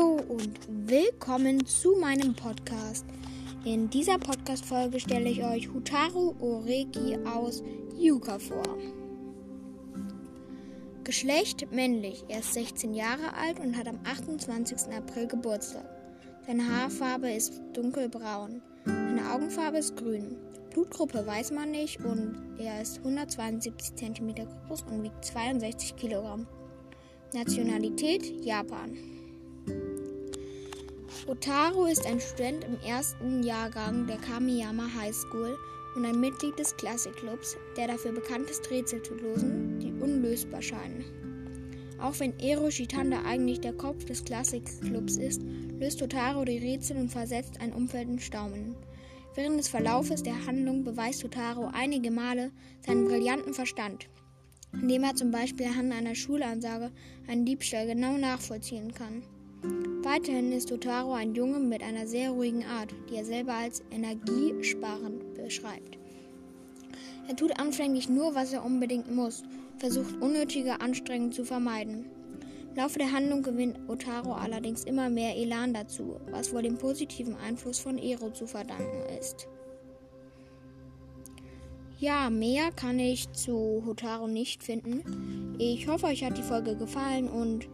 und willkommen zu meinem Podcast. In dieser Podcast-Folge stelle ich euch Hutaru Oreki aus Yuka vor. Geschlecht männlich. Er ist 16 Jahre alt und hat am 28. April Geburtstag. Seine Haarfarbe ist dunkelbraun. Seine Augenfarbe ist grün. Blutgruppe weiß man nicht und er ist 172 cm groß und wiegt 62 Kilogramm. Nationalität Japan. Otaru ist ein Student im ersten Jahrgang der Kamiyama High School und ein Mitglied des Klassikclubs, der dafür bekannt ist, Rätsel zu lösen, die unlösbar scheinen. Auch wenn Ero Shitanda eigentlich der Kopf des Klassikclubs ist, löst Otaru die Rätsel und versetzt ein Umfeld in Staunen. Während des Verlaufes der Handlung beweist Otaru einige Male seinen brillanten Verstand indem er zum Beispiel anhand einer Schulansage einen Diebstahl genau nachvollziehen kann. Weiterhin ist Otaro ein Junge mit einer sehr ruhigen Art, die er selber als energiesparend beschreibt. Er tut anfänglich nur, was er unbedingt muss, versucht unnötige Anstrengungen zu vermeiden. Im Laufe der Handlung gewinnt Otaro allerdings immer mehr Elan dazu, was wohl dem positiven Einfluss von Ero zu verdanken ist. Ja, mehr kann ich zu Hotaru nicht finden. Ich hoffe, euch hat die Folge gefallen und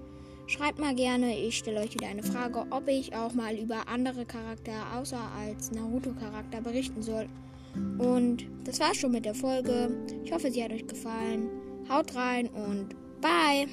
schreibt mal gerne, ich stelle euch wieder eine Frage, ob ich auch mal über andere Charaktere außer als Naruto-Charakter berichten soll. Und das war's schon mit der Folge. Ich hoffe, sie hat euch gefallen. Haut rein und bye!